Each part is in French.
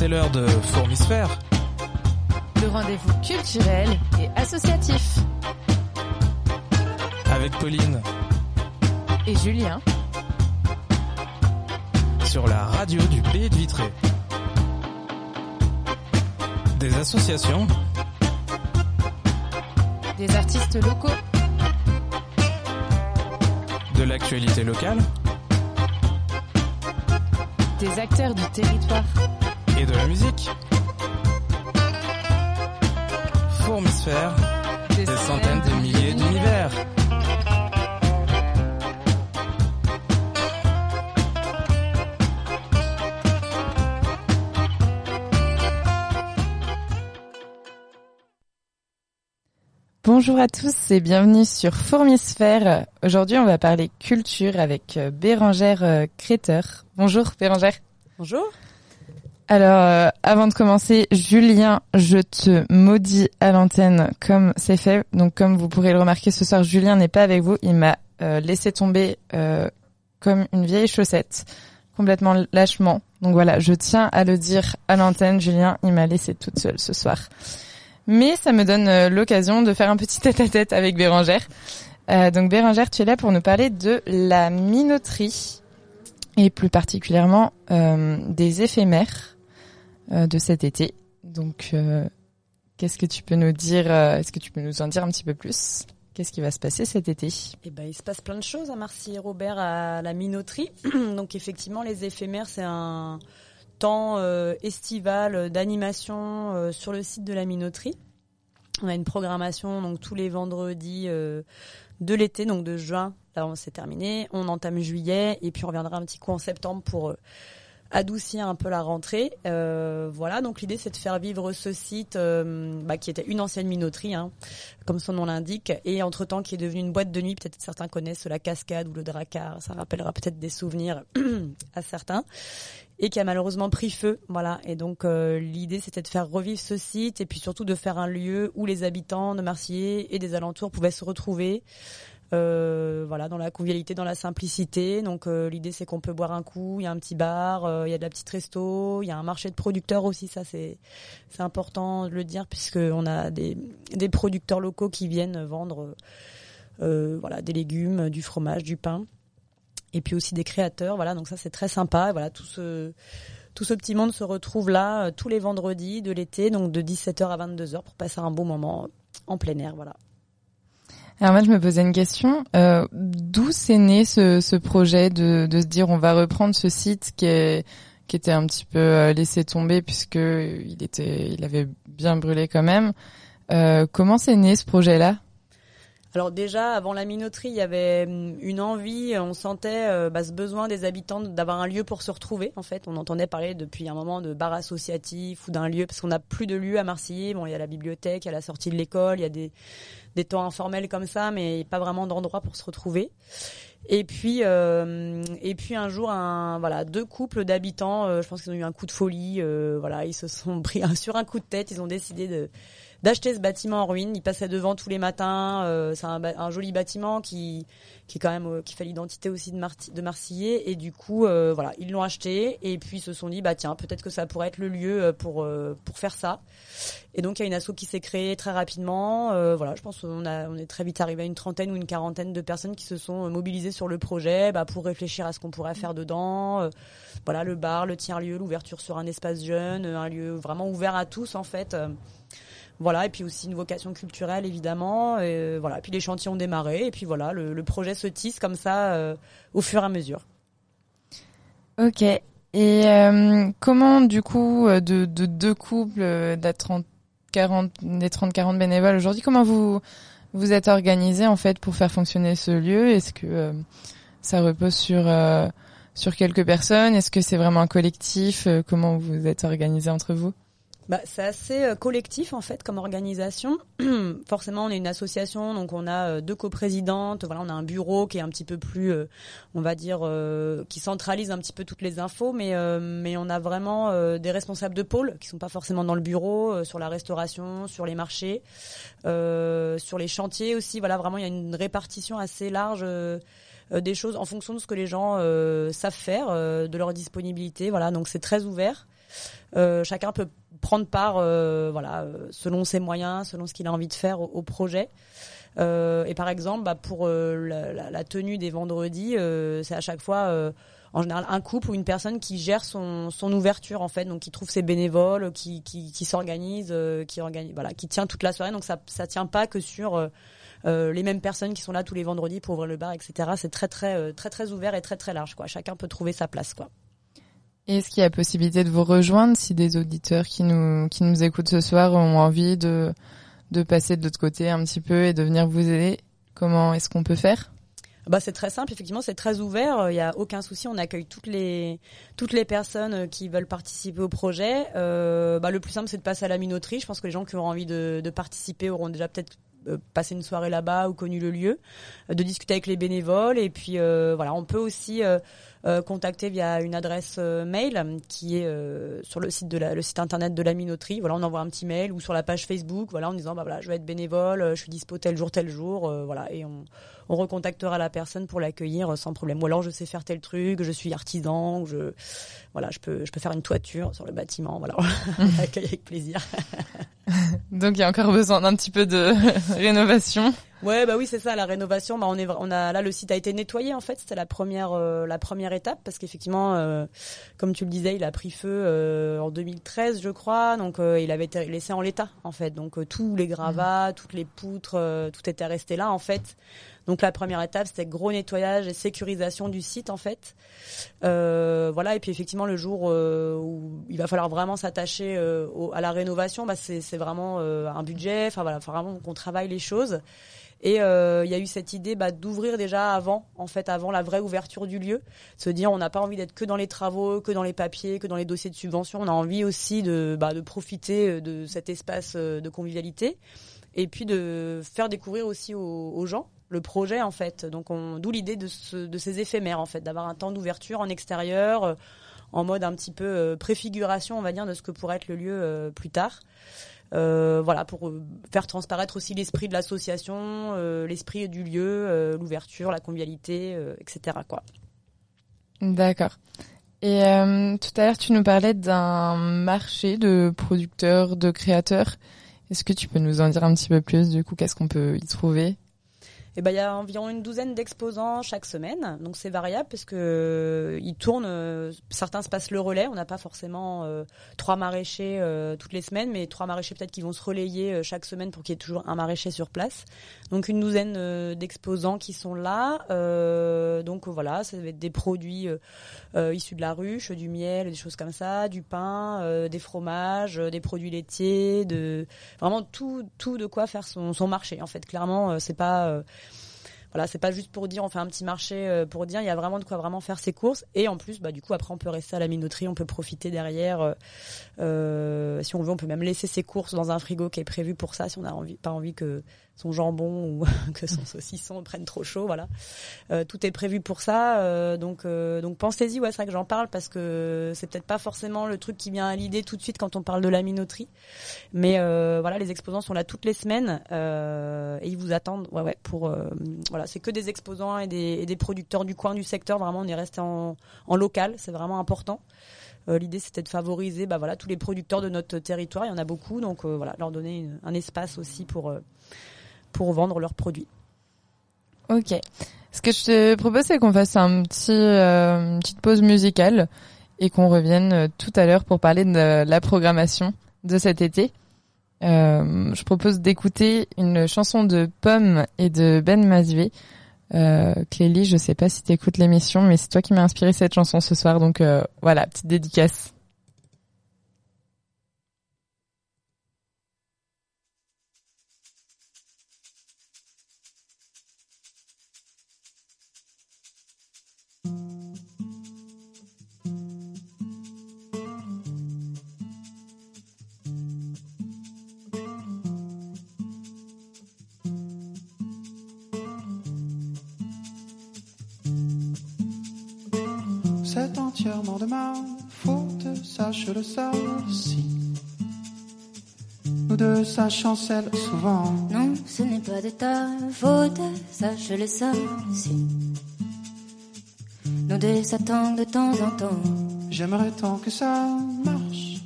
C'est l'heure de Fourmisphère. Le rendez-vous culturel et associatif. Avec Pauline. Et Julien. Sur la radio du Pays de Vitré. Des associations. Des artistes locaux. De l'actualité locale. Des acteurs du territoire. Et de la musique. Fourmisphère. Des, des centaines de milliers d'univers. Bonjour à tous et bienvenue sur Fourmisphère. Aujourd'hui, on va parler culture avec euh, Bérangère euh, Créteur. Bonjour Bérangère. Bonjour. Alors, euh, avant de commencer, Julien, je te maudis à l'antenne comme c'est fait. Donc, comme vous pourrez le remarquer, ce soir, Julien n'est pas avec vous. Il m'a euh, laissé tomber euh, comme une vieille chaussette, complètement lâchement. Donc voilà, je tiens à le dire à l'antenne. Julien, il m'a laissé toute seule ce soir. Mais ça me donne l'occasion de faire un petit tête-à-tête avec Bérangère. Donc Bérangère, tu es là pour nous parler de la minoterie et plus particulièrement des éphémères de cet été. Donc, euh, qu'est-ce que tu peux nous dire euh, Est-ce que tu peux nous en dire un petit peu plus? Qu'est-ce qui va se passer cet été? Eh ben, il se passe plein de choses à Marcy et Robert à la minoterie. Donc effectivement, les éphémères, c'est un temps euh, estival d'animation euh, sur le site de la minoterie. On a une programmation donc tous les vendredis euh, de l'été, donc de juin. Là, on s'est terminé. On entame juillet et puis on reviendra un petit coup en septembre pour euh, adoucir un peu la rentrée. Euh, voilà, donc l'idée c'est de faire vivre ce site euh, bah, qui était une ancienne minoterie, hein, comme son nom l'indique, et entre-temps qui est devenu une boîte de nuit. Peut-être certains connaissent la cascade ou le dracar, ça rappellera peut-être des souvenirs à certains, et qui a malheureusement pris feu. Voilà, et donc euh, l'idée c'était de faire revivre ce site et puis surtout de faire un lieu où les habitants de Marseillais et des alentours pouvaient se retrouver. Euh, voilà, dans la convivialité, dans la simplicité. Donc euh, l'idée c'est qu'on peut boire un coup, il y a un petit bar, euh, il y a de la petite resto, il y a un marché de producteurs aussi, ça c'est c'est important de le dire puisque on a des des producteurs locaux qui viennent vendre voilà des légumes, du fromage, du pain et puis aussi des créateurs. Voilà, donc ça c'est très sympa. Voilà, tout ce tout ce petit monde se retrouve là tous les vendredis de l'été, donc de 17h à 22h pour passer un bon moment en plein air. Voilà. Alors moi, je me posais une question. Euh, D'où s'est né ce, ce projet de, de se dire on va reprendre ce site qui est qui était un petit peu euh, laissé tomber puisque il était il avait bien brûlé quand même. Euh, comment s'est né ce projet-là? Alors déjà, avant la minoterie, il y avait hum, une envie, on sentait euh, bah, ce besoin des habitants d'avoir un lieu pour se retrouver. En fait, on entendait parler depuis un moment de bar associatif ou d'un lieu, parce qu'on n'a plus de lieu à Marseille. Bon, il y a la bibliothèque, il y a la sortie de l'école, il y a des, des temps informels comme ça, mais pas vraiment d'endroit pour se retrouver. Et puis, euh, et puis un jour, un, voilà, deux couples d'habitants, euh, je pense qu'ils ont eu un coup de folie, euh, voilà, ils se sont pris sur un coup de tête, ils ont décidé de d'acheter ce bâtiment en ruine. Ils passaient devant tous les matins. euh, c'est un, un joli bâtiment qui qui est quand même euh, qui fait l'identité aussi de, Marti- de Marseillais. Et du coup, euh, voilà, ils l'ont acheté et puis ils se sont dit bah tiens peut-être que ça pourrait être le lieu euh, pour euh, pour faire ça. Et donc il y a une asso qui s'est créée très rapidement. Voilà, je pense qu'on a on est très vite arrivé à une trentaine ou une quarantaine de personnes qui se sont mobilisées sur le projet bah, pour réfléchir à ce qu'on pourrait faire dedans. Voilà, le bar, le tiers lieu, l'ouverture sur un espace jeune, un lieu vraiment ouvert à tous en fait. Euh, voilà, et puis aussi une vocation culturelle évidemment. Et voilà, et puis les chantiers ont démarré et puis voilà, le, projet se tisse comme ça euh, au fur et à mesure. Ok. Et euh, comment du coup euh, de, de deux couples euh, de la 30 40 des 30 40 bénévoles aujourd'hui comment vous vous êtes organisés en fait pour faire fonctionner ce lieu? Est-ce que euh, ça repose sur euh, sur quelques personnes? Est-ce que c'est vraiment un collectif? Euh, Comment vous êtes organisés entre vous? Bah, c'est assez euh, collectif en fait comme organisation. Forcément, on est une association, donc on a euh, deux coprésidentes. Voilà, on a un bureau qui est un petit peu plus, euh, on va dire, qui centralise un petit peu toutes les infos, mais mais on a vraiment des responsables de pôle qui sont pas forcément dans le bureau, sur la restauration, sur les marchés, sur les chantiers aussi. Voilà, vraiment, il y a une répartition assez large. des choses en fonction de ce que les gens savent faire, de leur disponibilité. Voilà, donc c'est très ouvert. Chacun peut prendre part, voilà, selon ses moyens, selon ce qu'il a envie de faire au, projet. et par exemple, bah, pour la, tenue des vendredis, c'est à chaque fois en général un couple ou une personne qui gère son, ouverture en fait, donc qui trouve ses bénévoles, qui, s'organise, euh, qui organise, voilà, qui tient toute la soirée. Donc ça ça tient pas que sur euh, euh, les mêmes personnes qui sont là tous les vendredis pour ouvrir le bar, etc. C'est très très très très ouvert et très très large quoi. Chacun peut trouver sa place quoi. Est-ce qu'il y a possibilité de vous rejoindre si des auditeurs qui nous qui nous écoutent ce soir ont envie de de passer de l'autre côté un petit peu et de venir vous aider? Comment est-ce qu'on peut faire? Bah, c'est très simple, effectivement, c'est très ouvert. Il n'y a aucun souci. On accueille toutes les toutes les personnes euh, qui veulent participer au projet. Euh, bah, le plus simple, c'est de passer à la minoterie. Je pense que les gens qui auront envie de, de participer auront déjà peut-être euh, passé une soirée là-bas ou connu le lieu, de discuter avec les bénévoles. Et puis voilà, on peut aussi contacter via une adresse mail qui est sur le site de la, le site internet de la minoterie. Voilà, on envoie un petit mail ou sur la page Facebook. Voilà, en disant bah voilà, je vais être bénévole, je suis dispo tel jour tel jour. voilà, et on on recontactera la personne pour l'accueillir sans problème. Ou alors je sais faire tel truc, je suis artisan, je voilà, je peux je peux faire une toiture sur le bâtiment, voilà, on accueille avec plaisir. Donc il y a encore besoin d'un petit peu de rénovation. Ouais, bah oui, c'est ça, la rénovation. Bah on est, on a là le site a été nettoyé en fait. C'était la première, euh, la première étape parce qu'effectivement, euh, comme tu le disais, il a pris feu euh, en 2013, je crois. Donc il avait été laissé en l'état en fait. Donc tous les gravats, mmh. toutes les poutres, tout était resté là en fait. Donc la première étape, c'était gros nettoyage et sécurisation du site en fait. Euh, voilà, et puis effectivement le jour euh, où il va falloir vraiment s'attacher euh, à la rénovation, bah, c'est vraiment un budget. Enfin voilà, faut vraiment qu'on travaille les choses. Et il y a eu cette idée bah, d'ouvrir déjà avant, en fait, avant la vraie ouverture du lieu, se dire on n'a pas envie d'être que dans les travaux, que dans les papiers, que dans les dossiers de subvention. On a envie aussi de, bah, de profiter de cet espace de convivialité et puis de faire découvrir aussi aux gens le projet en fait. Donc d'où l'idée de, ces éphémères en fait, d'avoir un temps d'ouverture en extérieur, euh, en mode un petit peu euh, préfiguration, on va dire, de ce que pourrait être le lieu euh, plus tard. voilà, pour faire transparaître aussi l'esprit de l'association, l'esprit du lieu, l'ouverture, la convivialité, etc. D'accord. Et tout à l'heure, tu nous parlais d'un marché de producteurs, de créateurs. Est-ce que tu peux nous en dire un petit peu plus Du coup, qu'est-ce qu'on peut y trouver? Et eh ben il y a environ une douzaine d'exposants chaque semaine, donc c'est variable parce que euh, ils tournent. Euh, certains se passent le relais. On n'a pas forcément euh, trois maraîchers toutes les semaines, mais trois maraîchers peut-être qui vont se relayer chaque semaine pour qu'il y ait toujours un maraîcher sur place. Donc une douzaine d'exposants qui sont là. donc voilà, ça va être des produits issus de la ruche, du miel, des choses comme ça, du pain, des fromages, des produits laitiers, de vraiment tout tout de quoi faire son, son marché. En fait, clairement, c'est pas voilà, c'est pas juste pour dire on fait un petit marché euh, pour dire, il y a vraiment de quoi vraiment faire ses courses. Et en plus, bah du coup après on peut rester à la minoterie, on peut profiter derrière. Euh, euh, si on veut, on peut même laisser ses courses dans un frigo qui est prévu pour ça, si on a envie, pas envie que son jambon ou que son saucisson prenne trop chaud, voilà. Euh, tout est prévu pour ça, euh, donc euh, donc pensez-y. Ouais, c'est vrai que j'en parle parce que c'est peut-être pas forcément le truc qui vient à l'idée tout de suite quand on parle de la minoterie, mais voilà, les exposants sont là toutes les semaines et ils vous attendent. Ouais, ouais, pour voilà, c'est que des exposants et des, et des, producteurs du coin du secteur. Vraiment, on est resté en, en local, c'est vraiment important. L'idée, c'était de favoriser, bah voilà, tous les producteurs de notre territoire. Il y en a beaucoup, donc voilà, leur donner un espace aussi pour pour vendre leurs produits. Ok. Ce que je te propose, c'est qu'on fasse un petit, euh, une petite pause musicale et qu'on revienne euh, tout à l'heure pour parler de la programmation de cet été. Euh, je propose d'écouter une chanson de Pomme et de Ben Masvé. Euh, Clélie, je sais pas si tu écoutes l'émission, mais c'est toi qui m'as inspiré cette chanson ce soir, donc voilà, petite dédicace. Entièrement de ma faute, sache le si Nous deux, ça chancelle souvent. Non, ce n'est pas de ta faute, sache le si Nous deux, ça de temps en temps. J'aimerais tant que ça marche,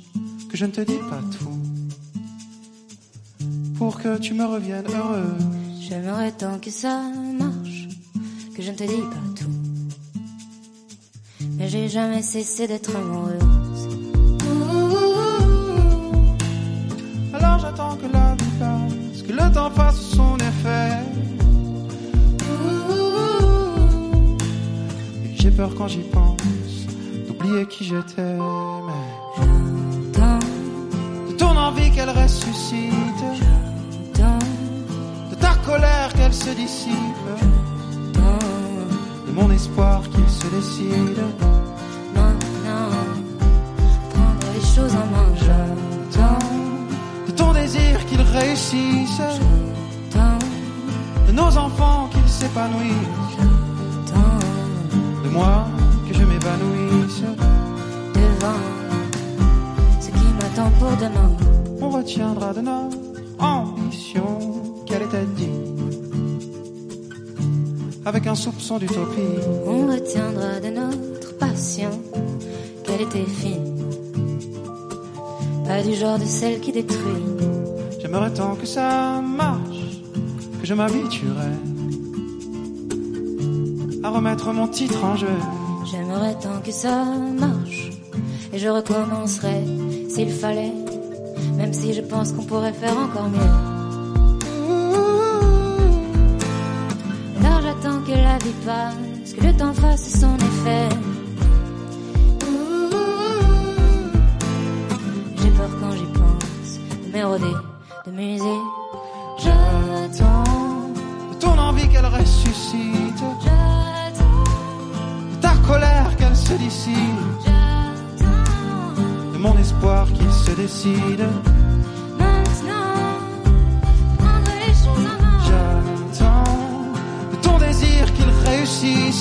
que je ne te dis pas tout, pour que tu me reviennes heureux. J'aimerais tant que ça marche, que je ne te dis pas tout. Mais j'ai jamais cessé d'être amoureuse. Alors j'attends que la vie passe, que le temps fasse son effet. Et j'ai peur quand j'y pense d'oublier qui j'étais. Mais J'attends, de ton envie qu'elle ressuscite, j'attends, de ta colère qu'elle se dissipe, espoir qu'il se décide. Maintenant, prendre les choses en main. J'attends, De ton désir qu'il réussisse, j'attends, de nos enfants qu'ils s'épanouissent, j'attends. de moi que je m'évanouisse. devant ce qui m'attend pour demain. On retiendra de avec un soupçon d'utopie. On retiendra de notre passion qu'elle était fine, pas du genre de celle qui détruit. J'aimerais tant que ça marche, que je m'habituerais à remettre mon titre en jeu. J'aimerais tant que ça marche et je recommencerai s'il fallait, même si je pense qu'on pourrait faire encore mieux. Passe, que le temps fasse son effet. J'ai peur quand j'y pense de m'éroder, de muser. J'attends, De ton envie qu'elle ressuscite, j'attends, de ta colère qu'elle se dissipe, j'attends. de mon espoir qu'il se décide.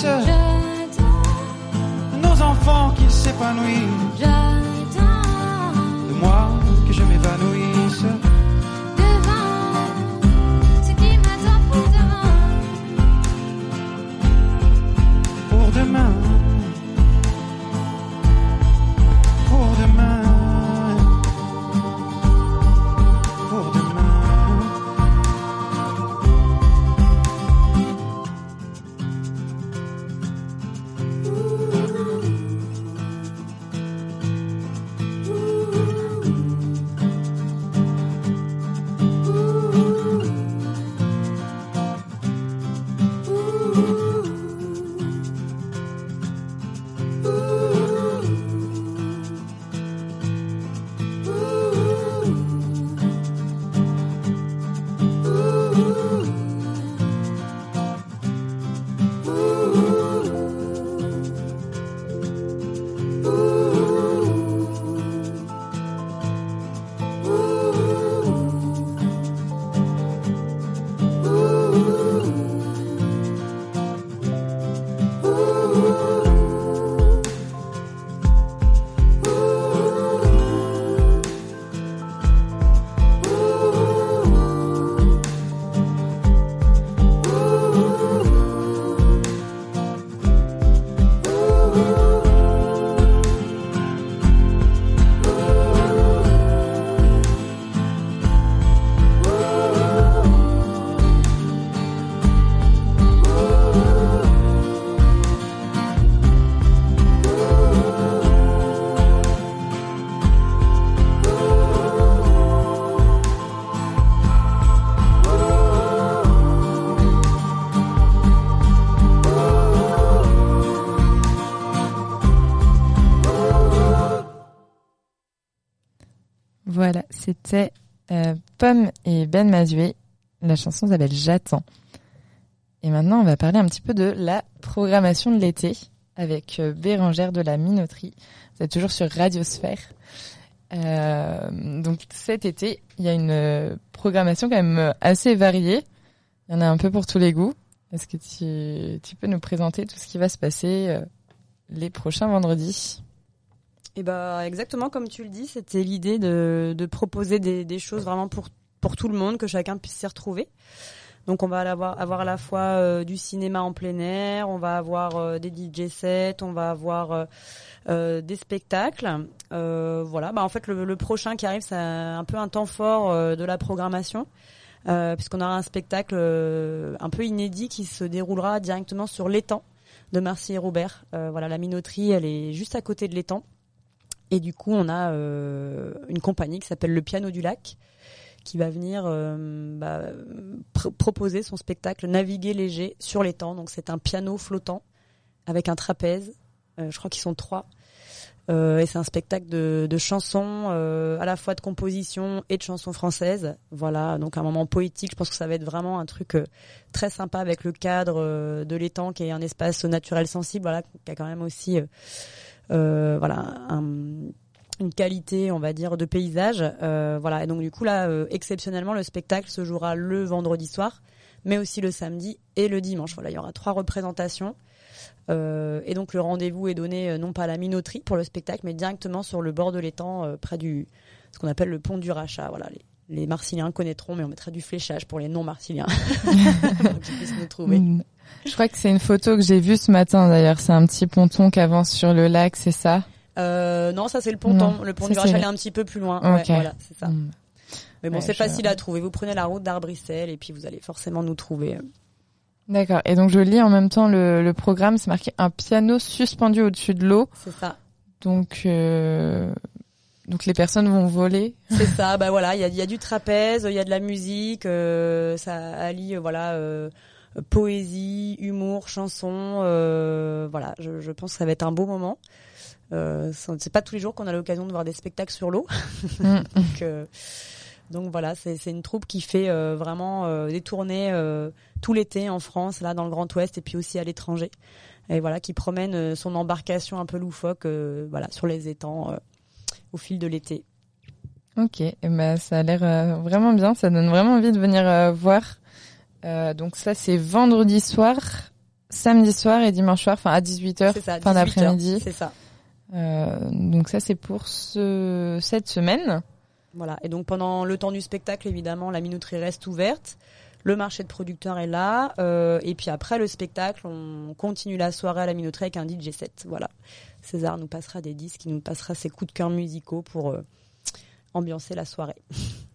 De nos enfants qu'ils s'épanouissent, de moi que je m'évanouisse. Voilà, c'était euh, Pomme et Ben Mazué. La chanson s'appelle J'attends. Et maintenant, on va parler un petit peu de la programmation de l'été avec euh, Bérangère de la Minoterie. Vous êtes toujours sur Radiosphère. Euh, donc cet été, il y a une programmation quand même assez variée. Il y en a un peu pour tous les goûts. Est-ce que tu, peux nous présenter tout ce qui va se passer les prochains vendredis? Et bah exactement comme tu le dis, c'était l'idée de, de proposer des, des choses vraiment pour pour tout le monde, que chacun puisse s'y retrouver. Donc on va avoir, avoir à la fois euh, du cinéma en plein air, on va avoir euh, des DJ sets, on va avoir euh, euh, des spectacles. Voilà, bah en fait le, le prochain qui arrive c'est un peu un temps fort de la programmation. Puisqu'on aura un spectacle un peu inédit qui se déroulera directement sur l'étang de Marcy et Robert. Voilà, la minoterie, elle est juste à côté de l'étang. Et du coup, on a euh, une compagnie qui s'appelle le Piano du Lac, qui va venir euh, bah, pr- proposer son spectacle Naviguer léger sur l'étang. Donc c'est un piano flottant avec un trapèze. Euh, je crois qu'ils sont trois. Et c'est un spectacle de, chansons, à la fois de composition et de chansons françaises. Voilà, donc un moment poétique. Je pense que ça va être vraiment un truc très sympa avec le cadre de l'étang, qui est un espace naturel sensible, voilà, qui a quand même aussi, voilà, un- une qualité, on va dire, de paysage. Euh, voilà, et donc du coup là, euh, exceptionnellement, le spectacle se jouera le vendredi soir, mais aussi le samedi et le dimanche. Voilà, il y aura trois représentations. Euh, et donc le rendez-vous est donné euh, non pas à la minoterie pour le spectacle, mais directement sur le bord de l'étang, euh, près du ce qu'on appelle le pont du Rachat. Voilà, les, les connaîtront, mais on mettra du fléchage pour les trouver. Je crois que c'est une photo que j'ai vue ce matin d'ailleurs. C'est un petit ponton qui avance sur le lac, c'est ça? Euh, non, ça c'est le ponton. Non, le pont du il est un petit peu plus loin. Ok. Ouais, voilà, c'est ça. Mm. Mais bon, Ouais, c'est je- facile à trouver. Vous prenez la route d'Arbrissel et puis vous allez forcément nous trouver. D'accord. Et donc je lis en même temps le, le programme. C'est marqué un piano suspendu au-dessus de l'eau. C'est ça. Donc euh, donc les personnes vont voler. C'est ça, bah voilà, il y a, il y a du trapèze, il y a de la musique, euh, ça allie euh, voilà euh, poésie, humour, chanson, euh, voilà, je, je pense que ça va être un beau moment. Euh, c'est pas tous les jours qu'on a l'occasion de voir des spectacles sur l'eau, Mm. donc, euh, donc voilà, c'est une troupe qui fait euh, vraiment euh, des tournées euh, tout l'été en France, là dans le Grand Ouest et puis aussi à l'étranger, et voilà, qui promène son embarcation un peu loufoque, voilà, sur les étangs au fil de l'été. Ok. Et ben ça a l'air vraiment bien. Ça donne vraiment envie de venir voir. Euh, donc ça c'est vendredi soir, samedi soir et dimanche soir, enfin à 18h, C'est ça, fin 18 heures, d'après-midi. C'est ça. Euh, donc ça c'est pour ce cette semaine. Voilà. Et donc pendant le temps du spectacle, évidemment, la minoterie reste ouverte. Le marché de producteurs est là. euh, et puis après le spectacle, on continue la soirée à la minoterie avec un DJ set. Voilà. César nous passera des disques, il nous passera ses coups de cœur musicaux pour ambiancer la soirée.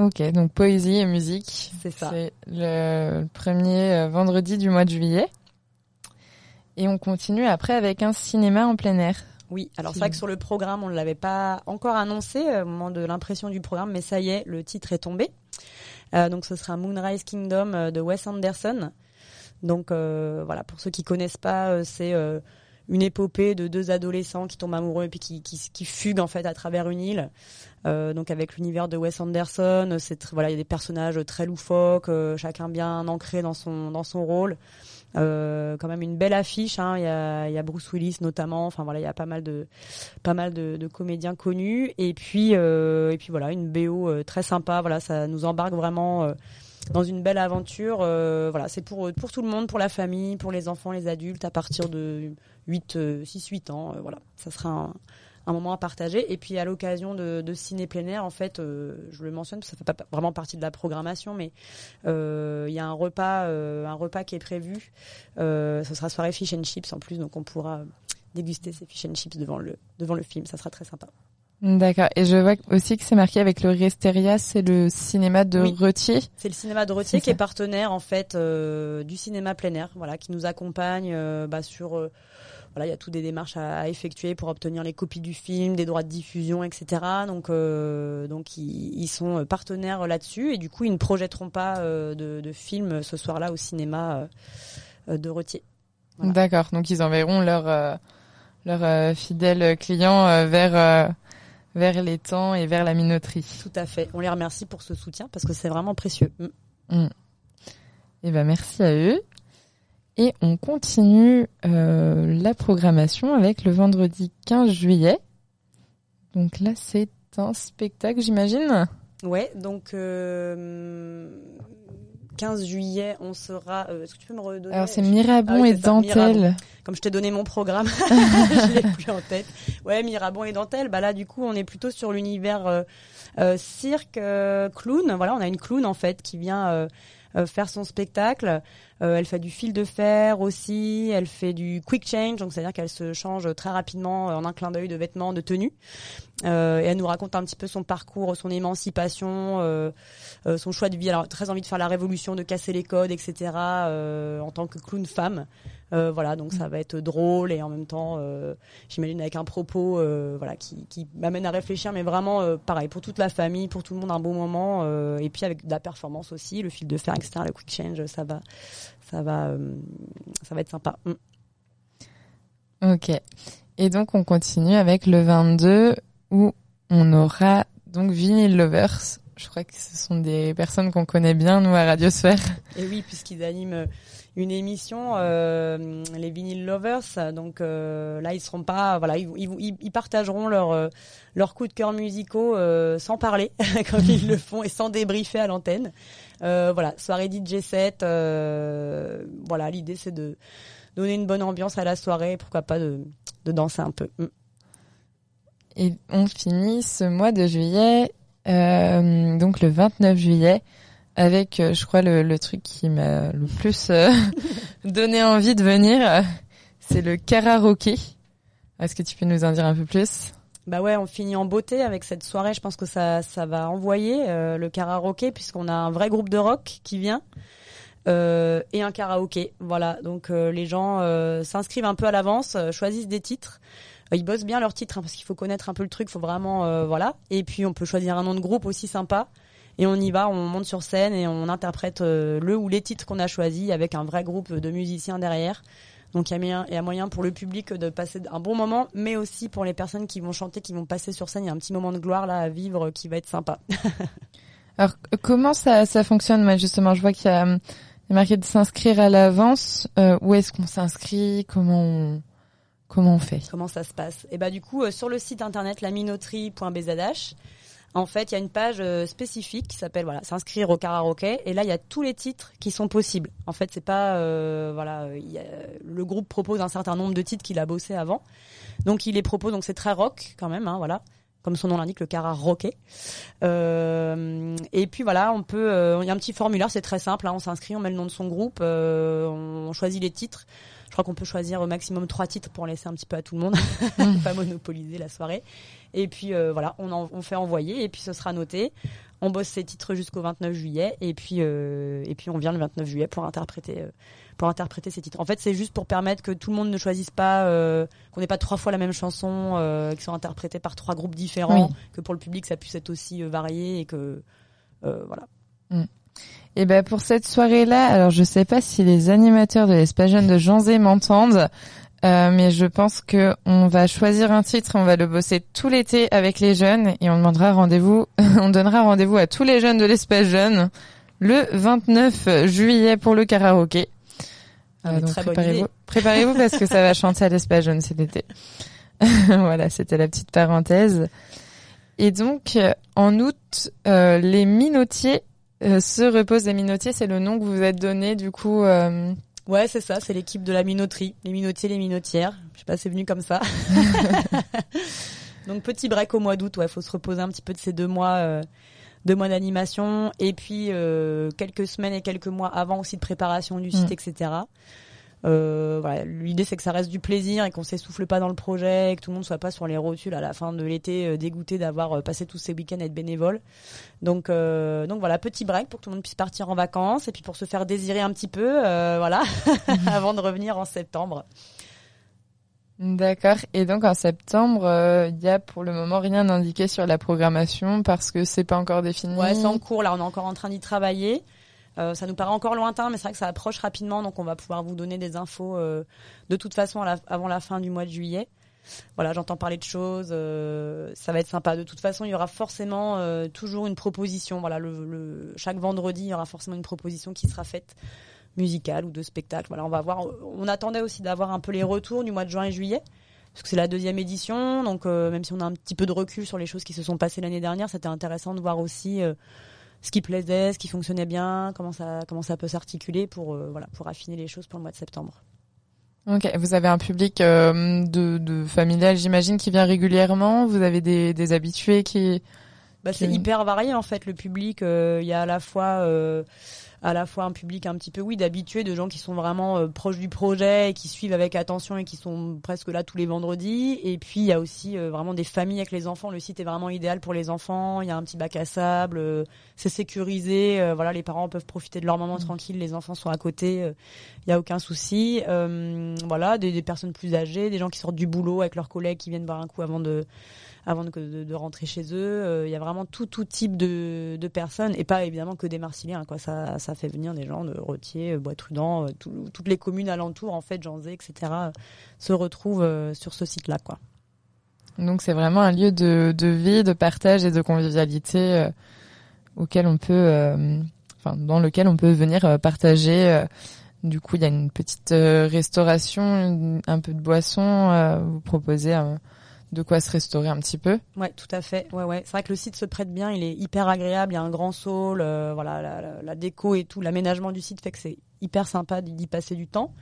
Ok, donc poésie et musique. C'est ça. C'est le premier euh, vendredi du mois de juillet. Et on continue après avec un cinéma en plein air. Oui, alors c'est vrai que sur le programme, on ne l'avait pas encore annoncé euh, au moment de l'impression du programme, mais ça y est, le titre est tombé. Euh, donc ce sera Moonrise Kingdom de Wes Anderson. Donc euh, voilà, pour ceux qui connaissent pas, c'est euh, une épopée de deux adolescents qui tombent amoureux et puis qui, qui, qui fuguent en fait à travers une île. Euh, donc avec l'univers de Wes Anderson, c'est voilà, il y a des personnages très loufoques, euh, chacun bien ancré dans son dans son rôle. Euh, quand même une belle affiche. hein. Il y, a, il y a Bruce Willis notamment. Enfin voilà, il y a pas mal de pas mal de, de comédiens connus. Et puis euh, et puis voilà, une BO euh, très sympa. Voilà, ça nous embarque vraiment euh, dans une belle aventure. Euh, voilà, c'est pour pour tout le monde, pour la famille, pour les enfants, les adultes à partir de 8 euh, 6 8 ans. Euh, voilà, ça sera un moment à partager. Et puis à l'occasion de, de ciné plein air, en fait, euh, je le mentionne, parce que ça fait pas vraiment partie de la programmation, mais il y a un repas, un repas qui est prévu. Ce sera soirée fish and chips en plus, donc on pourra déguster ces fish and chips devant le devant le film. Ça sera très sympa. D'accord. Et je vois aussi que c'est marqué avec le Resteria, c'est le cinéma de Oui. Retier. C'est le cinéma de Retier qui est partenaire en fait euh, du cinéma plein air, voilà, qui nous accompagne euh, bah, sur euh, voilà, il y a toutes des démarches à, à effectuer pour obtenir les copies du film, des droits de diffusion, etc. Donc, euh, donc ils, ils sont partenaires là-dessus et du coup, ils ne projetteront pas de, de film ce soir-là au cinéma de Retier. Voilà. D'accord. Donc ils enverront leurs euh, euh, fidèles clients euh, vers vers l'étang et vers la minoterie. Tout à fait. On les remercie pour ce soutien parce que c'est vraiment précieux. Mm. Eh ben merci à eux. Et on continue euh, la programmation avec le vendredi 15 juillet. Donc là, c'est un spectacle, j'imagine? Ouais, donc euh, 15 juillet, on sera. euh, Est-ce que tu peux me redonner Alors c'est Mirabon Ah oui, et Dentelle. Mirabon. Comme je t'ai donné mon programme, je l'ai plus en tête. Ouais, Mirabon et Dentelle. Bah là, du coup, on est plutôt sur l'univers euh, euh, cirque, euh, clown. Voilà, on a une clown en fait qui vient euh, euh, faire son spectacle. Euh, elle fait du fil de fer aussi, elle fait du quick change, donc c'est-à-dire qu'elle se change très rapidement en un clin d'œil de vêtements, de tenues. Euh, et elle nous raconte un petit peu son parcours, son émancipation, euh, euh, son choix de vie. Alors très envie de faire la révolution, de casser les codes, etc. euh, en tant que clown femme. Euh, voilà, donc ça va être drôle et en même temps, euh, j'imagine avec un propos, euh, voilà, qui, qui m'amène à réfléchir, mais vraiment pareil pour toute la famille, pour tout le monde un bon moment, et puis avec de la performance aussi, le fil de fer, etc. Le quick change, ça va, ça va, ça va être sympa. Mm. Ok. Et donc on continue avec le 22 où on aura donc Vinyl Lovers. Je crois que ce sont des personnes qu'on connaît bien nous à Radiosphère. Et oui, puisqu'ils animent une émission, euh, les Vinyl Lovers. Donc euh, là, ils seront pas, voilà, ils, ils, ils partageront leurs euh, leurs coups de cœur musicaux euh, sans parler, comme ils le font, et sans débriefer à l'antenne. Voilà, soirée DJ set. euh, voilà, l'idée c'est de donner une bonne ambiance à la soirée, pourquoi pas de, de danser un peu. Mm. Et on finit ce mois de juillet, donc le 29 juillet, avec, euh, je crois, le, truc qui m'a le plus euh, donné envie de venir, euh, c'est le karaoké. Est-ce que tu peux nous en dire un peu plus? Bah ouais, on finit en beauté avec cette soirée. Je pense que ça, ça va envoyer le karaoké puisqu'on a un vrai groupe de rock qui vient et un karaoké. Voilà, donc les gens s'inscrivent un peu à l'avance, choisissent des titres. Ils bossent bien leurs titres hein, parce qu'il faut connaître un peu le truc, faut vraiment voilà. Et puis on peut choisir un nom de groupe aussi sympa. Et on y va, on monte sur scène et on interprète euh, le ou les titres qu'on a choisis avec un vrai groupe de musiciens derrière. Donc il y a moyen, pour le public de passer un bon moment, mais aussi pour les personnes qui vont chanter, qui vont passer sur scène. Il y a un petit moment de gloire là à vivre qui va être sympa. Alors, comment ça, ça fonctionne Moi, justement, je vois qu'il y a, hum, y a marqué de s'inscrire à l'avance. Euh, où est-ce qu'on s'inscrit? Comment on, comment on fait? Comment ça se passe? Et bah du coup euh, sur le site internet laminoterie.bzh, en fait il y a une page euh, spécifique qui s'appelle voilà s'inscrire au karaoké et là il y a tous les titres qui sont possibles. En fait c'est pas euh, voilà il y a- le groupe propose un certain nombre de titres qu'il a bossé avant, donc il les propose donc c'est très rock quand même hein, voilà comme son nom l'indique, le karaoké. Euh, et puis voilà, on peut, euh, il y a un petit formulaire, c'est très simple. hein, on s'inscrit, on met le nom de son groupe, euh, on choisit les titres. Je crois qu'on peut choisir au maximum trois titres pour laisser un petit peu à tout le monde, pas monopoliser la soirée. Et puis euh, voilà, on, en- on fait envoyer et puis ce sera noté. On bosse ces titres jusqu'au 29 juillet et puis euh, et puis on vient le 29 juillet pour interpréter euh, pour interpréter ces titres. En fait, c'est juste pour permettre que tout le monde ne choisisse pas, qu'on n'ait pas trois fois la même chanson, qui soit interprétée par trois groupes différents, Oui. que pour le public ça puisse être aussi varié et que voilà. Et ben pour cette soirée-là, alors je sais pas si les animateurs de l'espace jeune de Janzé m'entendent, euh, mais je pense que on va choisir un titre, on va le bosser tout l'été avec les jeunes et on demandera rendez-vous, on donnera rendez-vous à tous les jeunes de l'espace jeune le 29 juillet pour le karaoké. Ah, mais donc préparez-vous, préparez-vous parce que ça va chanter à l'espace jeune cet été. voilà, c'était la petite parenthèse. Et donc, euh, en août, euh, les minotiers euh, se reposent. Les minotiers, c'est le nom que vous vous êtes donné, du coup. euh, Ouais, c'est ça, c'est l'équipe de la minoterie, les minotiers, les minotières. Je sais pas, c'est venu comme ça. Donc petit break au mois d'août, ouais, faut se reposer un petit peu de ces deux mois, euh, deux mois d'animation, et puis euh, quelques semaines et quelques mois avant aussi de préparation du site, Mm. etc. Euh, voilà, l'idée c'est que ça reste du plaisir et qu'on s'essouffle pas dans le projet, et que tout le monde soit pas sur les rotules à la fin de l'été euh, dégoûté d'avoir euh, passé tous ces week-ends à être bénévole. Donc, euh, donc voilà, petit break pour que tout le monde puisse partir en vacances et puis pour se faire désirer un petit peu, euh, voilà, avant de revenir en septembre. D'accord. Et donc, en septembre, euh, il y a pour le moment rien indiqué sur la programmation parce que c'est pas encore défini. Ouais, c'est en cours. Là, on est encore en train d'y travailler. Euh, ça nous paraît encore lointain, mais c'est vrai que ça approche rapidement, donc on va pouvoir vous donner des infos euh, de toute façon avant la fin du mois de juillet. Voilà, j'entends parler de choses, euh, ça va être sympa. De toute façon, il y aura forcément toujours une proposition. Voilà, chaque vendredi, il y aura forcément une proposition qui sera faite musicale ou de spectacle. Voilà, on va voir. On attendait aussi d'avoir un peu les retours du mois de juin et juillet. Parce que c'est la deuxième édition, donc même si on a un petit peu de recul sur les choses qui se sont passées l'année dernière, c'était intéressant de voir aussi ce qui plaisait, ce qui fonctionnait bien, comment ça, comment ça peut s'articuler pour, euh, voilà, pour affiner les choses pour le mois de septembre. Ok. Vous avez un public euh, de, familial, j'imagine, qui vient régulièrement? Vous avez des habitués qui Bah, c'est hyper varié en fait le public. euh, Il y a à la fois euh, à la fois un public un petit peu oui d'habitués, de gens qui sont vraiment euh, proches du projet et qui suivent avec attention et qui sont presque là tous les vendredis. Et puis il y a aussi euh, vraiment des familles avec les enfants. Le site est vraiment idéal pour les enfants. Il y a un petit bac à sable, euh, c'est sécurisé. euh, voilà, les parents peuvent profiter de leur moment tranquille, les enfants sont à côté. euh, Il y a aucun souci. Euh, voilà, des, des personnes plus âgées, des gens qui sortent du boulot avec leurs collègues qui viennent boire un coup avant de avant de, rentrer chez eux. Euh, Il y a vraiment tout, type de, personnes et pas évidemment que des. Quoi. Ça, fait venir des gens de Retier, Bois-Trudan, euh, tout- toutes les communes alentours, en fait, Janzé, etc., euh, se retrouvent euh, sur ce site-là. Donc c'est vraiment un lieu de, vie, de partage et de convivialité euh, auquel on peut, euh, dans lequel on peut venir euh, partager. euh. du coup, il y a une petite euh, restauration, un peu de boisson. euh, vous proposez euh, de quoi se restaurer un petit peu. Ouais, tout à fait. Ouais, ouais. C'est vrai que le site se prête bien. Il est hyper agréable. Il y a un grand saule. euh, voilà, la, déco et tout, l'aménagement du site fait que c'est hyper sympa d'y passer du temps.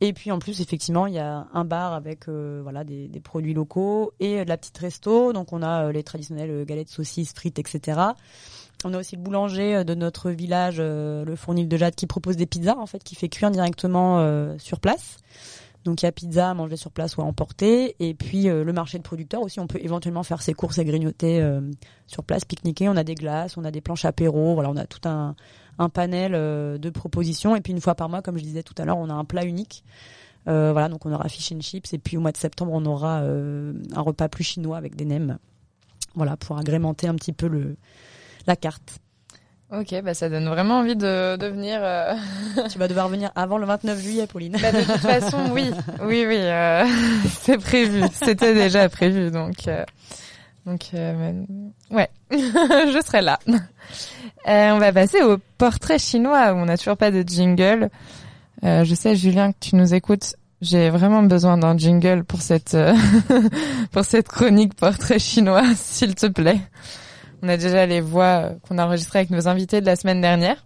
Et puis en plus, effectivement, il y a un bar avec euh, voilà des, produits locaux et euh, de la petite resto. Donc on a euh, les traditionnelles galettes, saucisses, frites, etc. On a aussi le boulanger de notre village, le Fournil de Jade, qui propose des pizzas en fait, qui fait cuire directement sur place. Donc il y a pizza à manger sur place ou à emporter. Et puis euh, le marché de producteurs aussi, on peut éventuellement faire ses courses et grignoter euh, sur place, pique-niquer. On a des glaces, on a des planches apéro, voilà, on a tout un, panel euh, de propositions. Et puis une fois par mois, comme je disais tout à l'heure, on a un plat unique. Voilà, donc on aura fish and chips. Et puis au mois de septembre, on aura un repas plus chinois avec des nems. Voilà, pour agrémenter un petit peu le la carte. Ok, bah ça donne vraiment envie de, de venir. euh, tu vas devoir venir avant le 29 juillet, Pauline. Bah, de toute façon, oui, oui, oui, euh, c'est prévu. C'était déjà prévu, donc, euh, donc, euh, ouais, je serai là. Euh, on va passer au portrait chinois où on n'a toujours pas de jingle. Euh, je sais, Julien, que tu nous écoutes. J'ai vraiment besoin d'un jingle pour cette euh, pour cette chronique portrait chinois, s'il te plaît. On a déjà les voix euh, qu'on a enregistrées avec nos invités de la semaine dernière.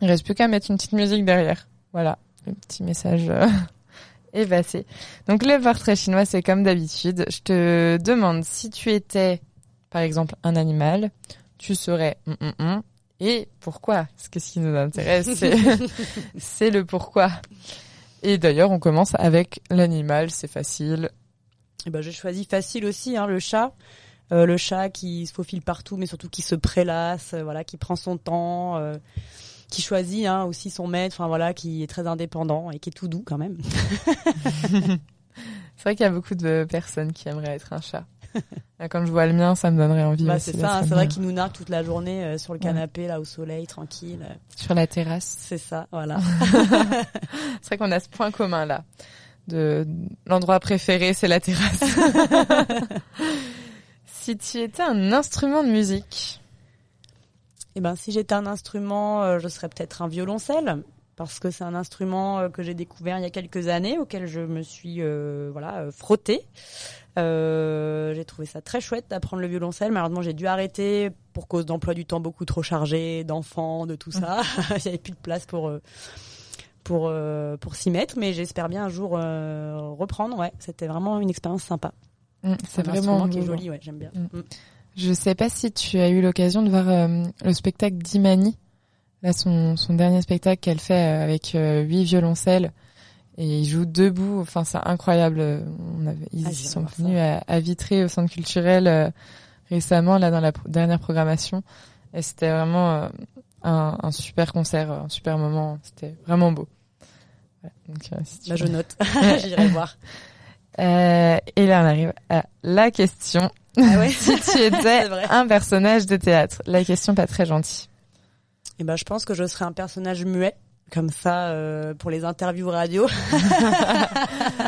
Il reste plus qu'à mettre une petite musique derrière. Voilà le petit message euh, est passé. Donc le portrait chinois, c'est comme d'habitude. Je te demande si tu étais, par exemple, un animal, tu serais hum, hum, hum, et pourquoi? Parce que ce qui nous intéresse, c'est c'est le pourquoi. Et d'ailleurs, on commence avec l'animal, c'est facile. Eh ben, j'ai choisi facile aussi, hein, le chat. Euh, le chat qui se faufile partout, mais surtout qui se prélasse, euh, voilà, qui prend son temps, euh, qui choisit hein, aussi son maître, enfin voilà, qui est très indépendant et qui est tout doux quand même. C'est vrai qu'il y a beaucoup de personnes qui aimeraient être un chat. Là, Quand je vois le mien, ça me donnerait envie. Bah, c'est d'être ça, c'est vrai qu'il nous nargue toute la journée euh, sur le Ouais. canapé, là, au soleil, tranquille. Sur la terrasse. C'est ça, voilà. C'est vrai qu'on a ce point commun là. De l'endroit préféré, c'est la terrasse. si tu étais un instrument de musique, Eh ben, si j'étais un instrument, euh, je serais peut-être un violoncelle, parce que c'est un instrument euh, que j'ai découvert il y a quelques années, auquel je me suis euh, voilà frottée. Euh, j'ai trouvé ça très chouette d'apprendre le violoncelle. Malheureusement, j'ai dû arrêter pour cause d'emploi du temps beaucoup trop chargé, d'enfants, de tout ça. il n'y avait plus de place pour pour pour s'y mettre, mais j'espère bien un jour euh, reprendre. Ouais, c'était vraiment une expérience sympa. Hum, c'est vraiment qui est joli. Ouais, j'aime bien. Mm. Mm. Je sais pas si tu as eu l'occasion de voir euh, le spectacle d'Imani, là son, son dernier spectacle qu'elle fait euh, avec euh, huit violoncelles et ils jouent debout. Enfin, c'est incroyable. On avait, ils Ah, sont venus à, à Vitré au centre culturel euh, récemment, là dans la pro- dernière programmation, et c'était vraiment un, un super concert, un super moment. C'était vraiment beau. Voilà. Donc, si tu Bah, je note. J'irai voir. Euh, et là, on arrive à la question. Ah ouais. si tu étais C'est vrai. un personnage de théâtre, la question pas très gentille. Eh ben, je pense que je serais un personnage muet, comme ça, euh, pour les interviews radio.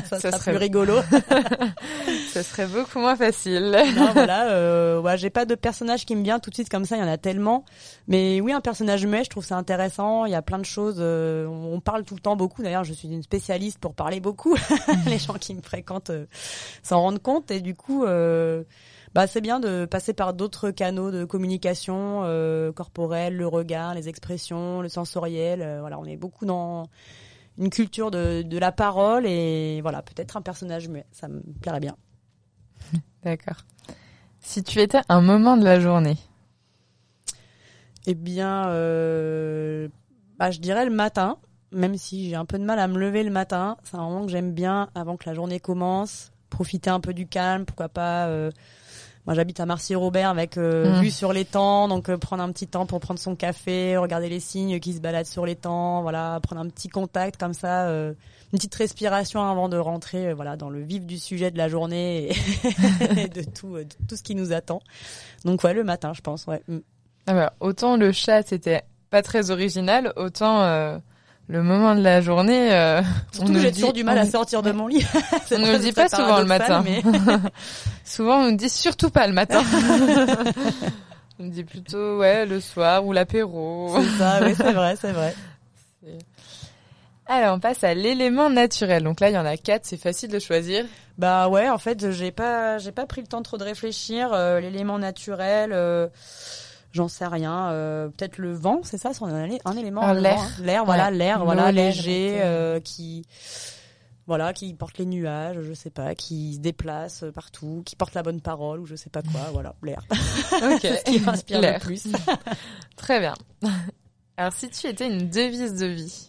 ça Ça sera serait- plus rigolo. Ce serait beaucoup moins facile. non, voilà, euh, ouais, j'ai pas de personnage qui me vient tout de suite comme ça. Il y en a tellement. Mais oui, un personnage muet, je trouve ça intéressant. Il y a plein de choses. euh, on on parle tout le temps beaucoup. D'ailleurs, je suis une spécialiste pour parler beaucoup. les gens qui me fréquentent euh, s'en rendent compte. Et du coup. Euh, bah, c'est bien de passer par d'autres canaux de communication euh, corporelle, le regard, les expressions, le sensoriel. euh, voilà, on est beaucoup dans une culture de, de la parole et voilà, peut-être un personnage muet, ça me plairait bien. D'accord. Si tu étais un moment de la journée. Eh bien, euh, bah, je dirais le matin, même si j'ai un peu de mal à me lever le matin. C'est un moment que j'aime bien avant que la journée commence. Profiter un peu du calme, pourquoi pas. euh, moi, j'habite à Marcy-Robert avec euh, Mm. vue sur l'étang, donc euh, prendre un petit temps pour prendre son café, regarder les signes qui se baladent sur l'étang, voilà, prendre un petit contact comme ça, euh, une petite respiration avant de rentrer, euh, voilà, dans le vif du sujet de la journée et, et de tout, de tout ce qui nous attend. Donc ouais, le matin, je pense, ouais. Mm. Ah bah, autant le chat c'était pas très original, autant le moment de la journée. euh, Surtout que j'ai toujours du mal on- à sortir de mon lit. On ne le dit pas souvent le matin. mais- Souvent on nous dit surtout pas le matin. on dit plutôt ouais le soir ou l'apéro. C'est ça, oui, c'est vrai, c'est vrai. Alors on passe à l'élément naturel. Donc là il y en a quatre, c'est facile de choisir. Bah ouais, en fait, j'ai pas, j'ai pas pris le temps trop de réfléchir. euh, L'élément naturel, euh, j'en sais rien. euh, Peut-être le vent, c'est ça, c'est un, un élément. Ah, l'air. hein. L'air, voilà, Ouais. l'air, voilà, léger, euh, qui, voilà, qui porte les nuages, je sais pas, qui se déplace partout, qui porte la bonne parole ou je sais pas quoi. Voilà, l'air. Ok. Ce qui m'inspire le plus. Très bien. Alors si tu étais une devise de vie.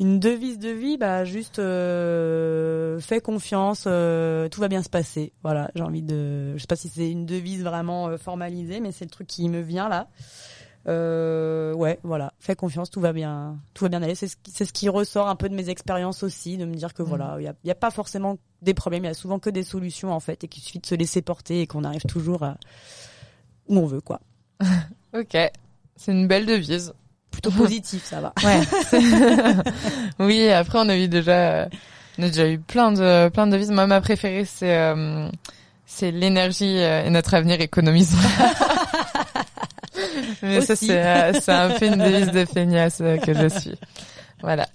Une devise de vie, bah juste euh, fais confiance, euh, tout va bien se passer. Voilà, j'ai envie de, je sais pas si c'est une devise vraiment euh, formalisée, mais c'est le truc qui me vient là. Euh, ouais, voilà, fais confiance, tout va bien, tout va bien aller. C'est ce, qui- c'est ce qui ressort un peu de mes expériences aussi, de me dire que voilà, il y a, y a pas forcément des problèmes, il y a souvent que des solutions en fait, et qu'il suffit de se laisser porter et qu'on arrive toujours à où on veut quoi. Ok. C'est une belle devise. Plutôt positif, ça va. Ouais. oui, après on a eu déjà, on a déjà eu plein de plein de devises. Moi, ma préférée c'est euh, c'est l'énergie euh, et notre avenir économisant. Mais ça Aussi. c'est euh, c'est un peu une devise de feignasse euh, que je suis. Voilà.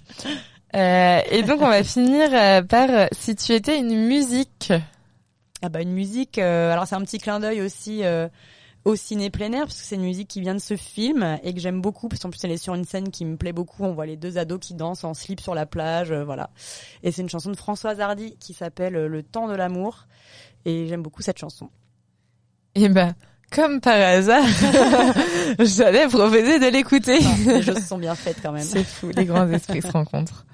Euh, et donc on va finir par si tu étais une musique. Ah bah une musique, euh, alors c'est un petit clin d'œil aussi euh, au ciné plein air parce que c'est une musique qui vient de ce film et que j'aime beaucoup parce qu'en plus elle est sur une scène qui me plaît beaucoup. On voit les deux ados qui dansent en slip sur la plage, euh, voilà. Et c'est une chanson de Françoise Hardy qui s'appelle euh, Le temps de l'amour et j'aime beaucoup cette chanson. Et ben comme par hasard, j'allais proposer de l'écouter. Enfin, les choses sont bien faites quand même. C'est fou, les grands esprits se rencontrent.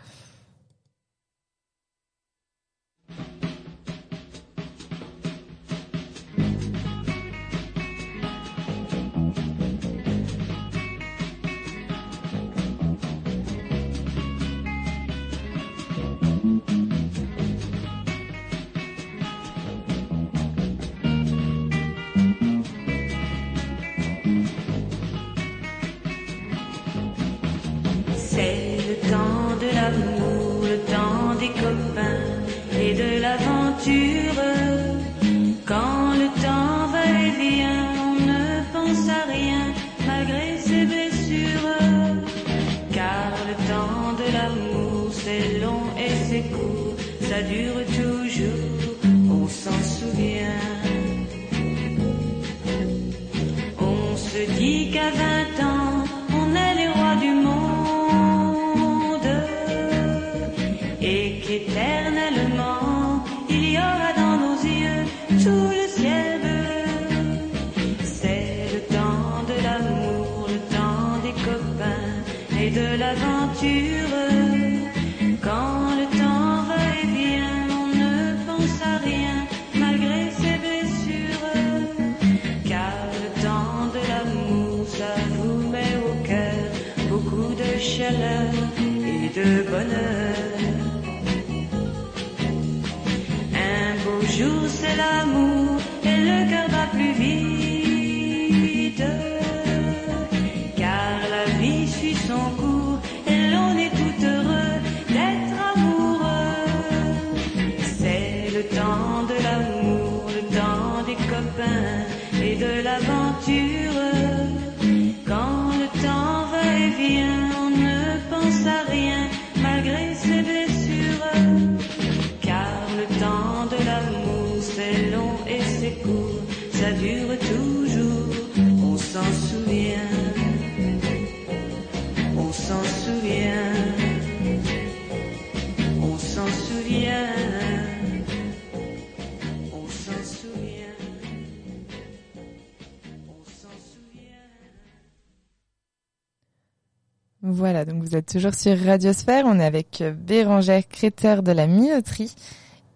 Et de bonheur. Un beau jour, c'est l'amour et le cœur bat plus vite. Voilà, donc vous êtes toujours sur Radiosphère. On est avec euh, Bérangère Créteur de la Minoterie.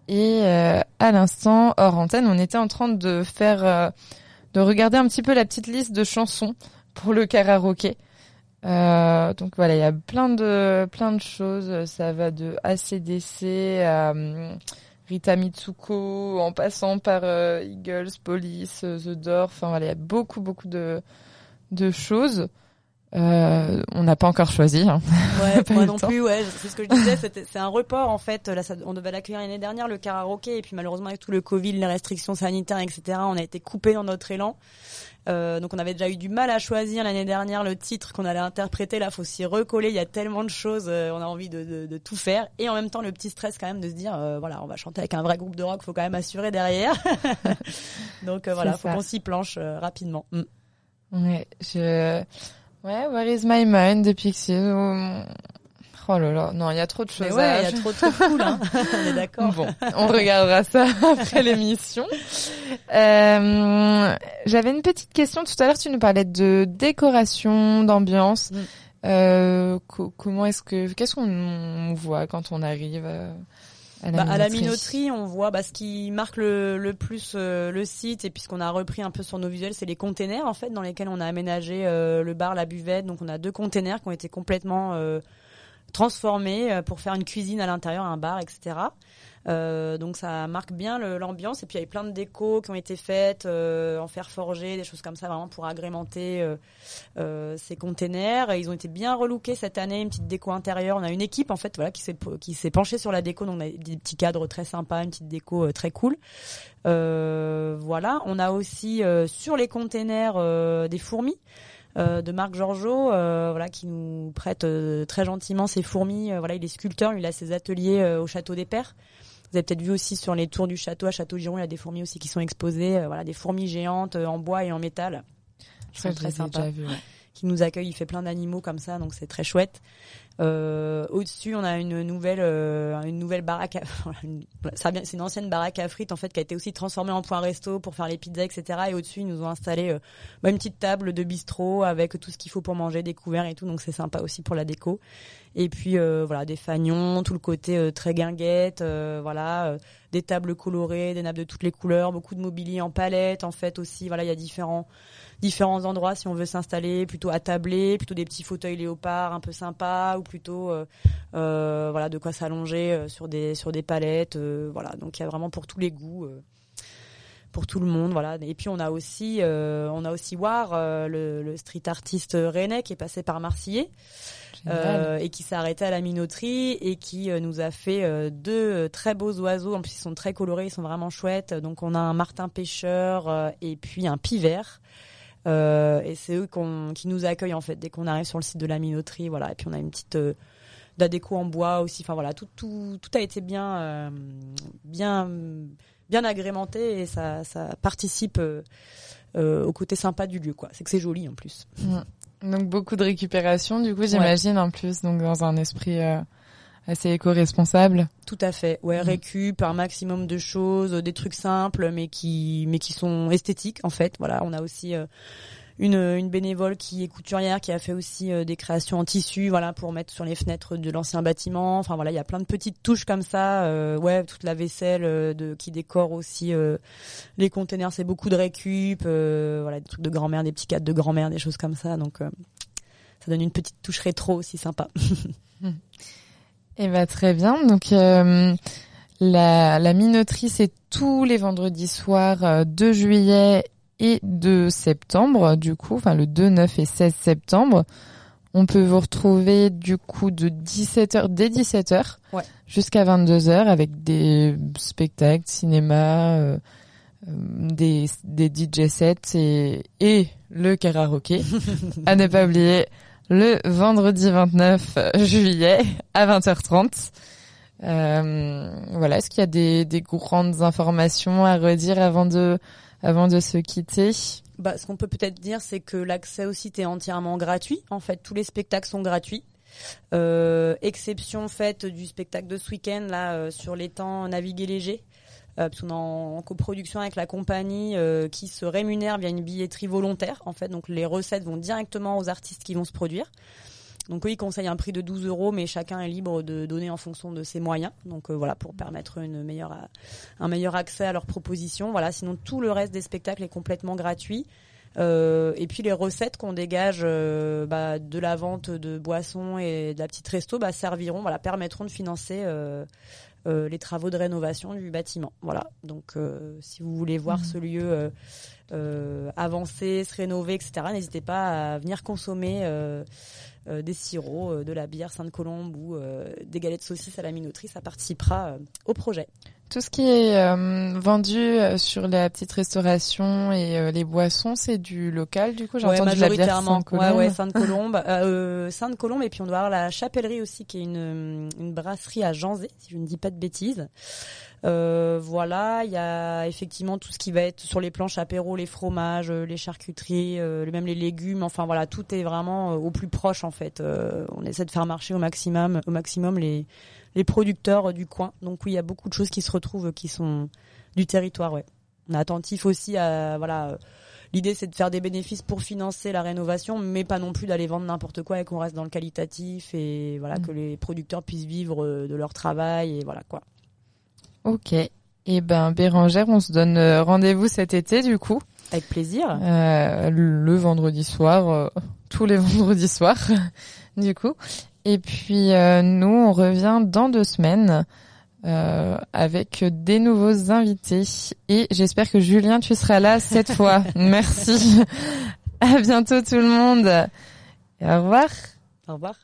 Et euh, à l'instant, hors antenne, on était en train de faire, euh, de regarder un petit peu la petite liste de chansons pour le karaoké. Euh, donc voilà, il y a plein de plein de choses. Ça va de ACDC à hum, Rita Mitsuko, en passant par Eagles, Police, The Door. Enfin voilà, il y a beaucoup beaucoup de de choses. Euh, on n'a pas encore choisi. hein. Ouais, Pas moi non temps. plus, ouais. C'est ce que je disais, c'est un report en fait. Là, ça- on devait l'accueillir l'année dernière, le karaoké, et puis malheureusement avec tout le Covid, les restrictions sanitaires, etc., on a été coupé dans notre élan. Euh, donc on avait déjà eu du mal à choisir l'année dernière le titre qu'on allait interpréter. Là, faut s'y recoller. Il y a tellement de choses. euh, on a envie de, de- de tout faire, et en même temps le petit stress quand même de se dire, euh, voilà, on va chanter avec un vrai groupe de rock. Faut quand même assurer derrière. donc euh, voilà, faut qu'on s'y planche euh, rapidement. Mm. Ouais, je... Ouais, Where is my mind de Pixies. Oh, là là, non, il y a trop de choses ouais, il y a trop trop cool. Hein. on est d'accord. Bon, on regardera ça après l'émission. Euh, J'avais une petite question. Tout à l'heure, tu nous parlais de décoration, d'ambiance. Mm. Euh, co- comment est-ce que, qu'est-ce qu'on voit quand on arrive euh, à la Bah, à la minoterie on voit bah, ce qui marque le, le plus euh, le site et puis ce qu'on a repris un peu sur nos visuels, c'est les containers en fait dans lesquels on a aménagé euh, le bar, la buvette. Donc on a deux containers qui ont été complètement transformés euh, pour faire une cuisine à l'intérieur, un bar, etc. Euh, donc ça marque bien l'ambiance et puis il y a eu plein de décos qui ont été faites euh, en fer forgé, des choses comme ça vraiment pour agrémenter euh, euh, ces containers. Ils ont été bien relookés cette année, une petite déco intérieure. On a une équipe en fait voilà qui s'est qui s'est penchée sur la déco, donc on a des petits cadres très sympas, une petite déco euh, très cool. Voilà, on a aussi sur les containers des fourmis. Euh, de Marc Georgeot, euh, voilà, qui nous prête euh, très gentiment ses fourmis. Euh, voilà, il est sculpteur, il a ses ateliers euh, au château des Pères. Vous avez peut-être vu aussi sur les tours du château à Château-Giron, il y a des fourmis aussi qui sont exposées. euh, voilà, des fourmis géantes euh, en bois et en métal. Qui sont très ouais. qui nous accueille. Il fait plein d'animaux comme ça, donc c'est très chouette. Euh, Au-dessus, on a une nouvelle, euh, une nouvelle baraque. À... C'est une ancienne baraque à frites en fait qui a été aussi transformée en point resto pour faire les pizzas, etc. Et au-dessus, ils nous ont installé euh, bah, une petite table de bistrot avec tout ce qu'il faut pour manger, des couverts et tout. Donc c'est sympa aussi pour la déco. Et puis euh, voilà, des fagnons, tout le côté euh, très guinguette, voilà, des tables colorées, des nappes de toutes les couleurs, beaucoup de mobilier en palette en fait aussi. Voilà, il y a différents différents endroits si on veut s'installer, plutôt attablé, plutôt des petits fauteuils léopards un peu sympas ou plutôt euh, euh, voilà de quoi s'allonger euh, sur des sur des palettes. euh, voilà, donc il y a vraiment pour tous les goûts. euh, pour tout le monde, voilà. Et puis on a aussi, euh, on a aussi War, euh, le, le street artiste rennais qui est passé par Marseillais Génial. euh, et qui s'est arrêté à la minoterie et qui nous a fait deux très beaux oiseaux. En plus, ils sont très colorés, ils sont vraiment chouettes. Donc, on a un martin pêcheur euh, et puis un pivert. Euh, et c'est eux qui nous accueillent en fait dès qu'on arrive sur le site de la minoterie. Voilà. Et puis on a une petite euh, de la déco en bois aussi. Enfin voilà, tout, tout, tout a été bien, euh, bien, bien agrémenté et ça, ça participe euh, euh, au côté sympa du lieu. Quoi. C'est que c'est joli en plus. Donc beaucoup de récupération, du coup, j'imagine en plus, donc dans un esprit assez éco-responsable. Tout à fait. Ouais, Mhm. récup, un maximum de choses, des trucs simples, mais qui, mais qui sont esthétiques en fait. Voilà, on a aussi euh, une, une bénévole qui est couturière, qui a fait aussi euh, des créations en tissu, voilà, pour mettre sur les fenêtres de l'ancien bâtiment. Enfin voilà, il y a plein de petites touches comme ça. euh, ouais, toute la vaisselle de qui décore aussi les containers, c'est beaucoup de récup. voilà, des trucs de grand-mère, des petits cadres de grand-mère, des choses comme ça. Donc ça donne une petite touche rétro aussi sympa. Eh ben très bien. Donc euh, la, la minoterie, c'est tous les vendredis soirs euh, de juillet et de septembre, du coup, enfin le 2, 9 et 16 septembre. On peut vous retrouver du coup de 17h dès 17h Ouais. jusqu'à 22h avec des spectacles, cinéma, euh, des, des DJ sets et, et le karaoké. à ne pas oublier le vendredi 29 juillet à 20h30. Euh, voilà, est-ce qu'il y a des, des grandes informations à redire avant de se quitter? Bah, ce qu'on peut peut-être dire, c'est que l'accès au site est entièrement gratuit. En fait, tous les spectacles sont gratuits. Euh, exception faite du spectacle de ce week-end là euh, sur l'étang Naviguer léger. Euh, parce qu'on est en, coproduction avec la compagnie euh, qui se rémunère via une billetterie volontaire en fait donc les recettes vont directement aux artistes qui vont se produire donc eux, ils conseillent un prix de 12 euros, mais chacun est libre de donner en fonction de ses moyens. Donc euh, voilà, pour permettre une meilleure, un meilleur accès à leurs propositions. Voilà, sinon tout le reste des spectacles est complètement gratuit. Euh, et puis les recettes qu'on dégage euh, bah, de la vente de boissons et de la petite resto bah, serviront, voilà, permettront de financer euh, les travaux de rénovation du bâtiment. Voilà. Donc euh, si vous voulez voir Mhm. ce lieu euh, avancer, se rénover, etc., n'hésitez pas à venir consommer des sirops, de la bière Sainte-Colombe ou des galettes saucisses à la minoterie. Ça participera au projet. Tout ce qui est euh, vendu euh, sur la petite restauration et euh, les boissons, c'est du local du coup. J'ai Ouais, entendu de la bière majoritairement. Ouais, Sainte-Colombe. ouais, Sainte-Colombe. euh, Sainte-Colombe, et puis on doit avoir la Chapellerie aussi, qui est une, une brasserie à Janzé, si je ne dis pas de bêtises. Euh, voilà, il y a effectivement tout ce qui va être sur les planches apéro, les fromages, euh, les charcuteries, euh, même les légumes. Enfin voilà, tout est vraiment euh, au plus proche en fait. Euh, on essaie de faire marcher au maximum, au maximum les les producteurs euh, du coin. Donc oui, il y a beaucoup de choses qui se retrouvent, euh, qui sont du territoire. Ouais. On est attentif aussi à voilà. euh, L'idée, c'est de faire des bénéfices pour financer la rénovation, mais pas non plus d'aller vendre n'importe quoi et qu'on reste dans le qualitatif et voilà Mm. que les producteurs puissent vivre de leur travail et voilà quoi. Ok. Et ben Bérangère, on se donne rendez-vous cet été du coup, Avec plaisir. euh, le vendredi soir, euh, tous les vendredis soirs du coup. Et puis euh, nous, on revient dans deux semaines euh, avec des nouveaux invités. Et j'espère que Julien, tu seras là cette fois. Merci. À bientôt tout le monde. Et au revoir. Au revoir.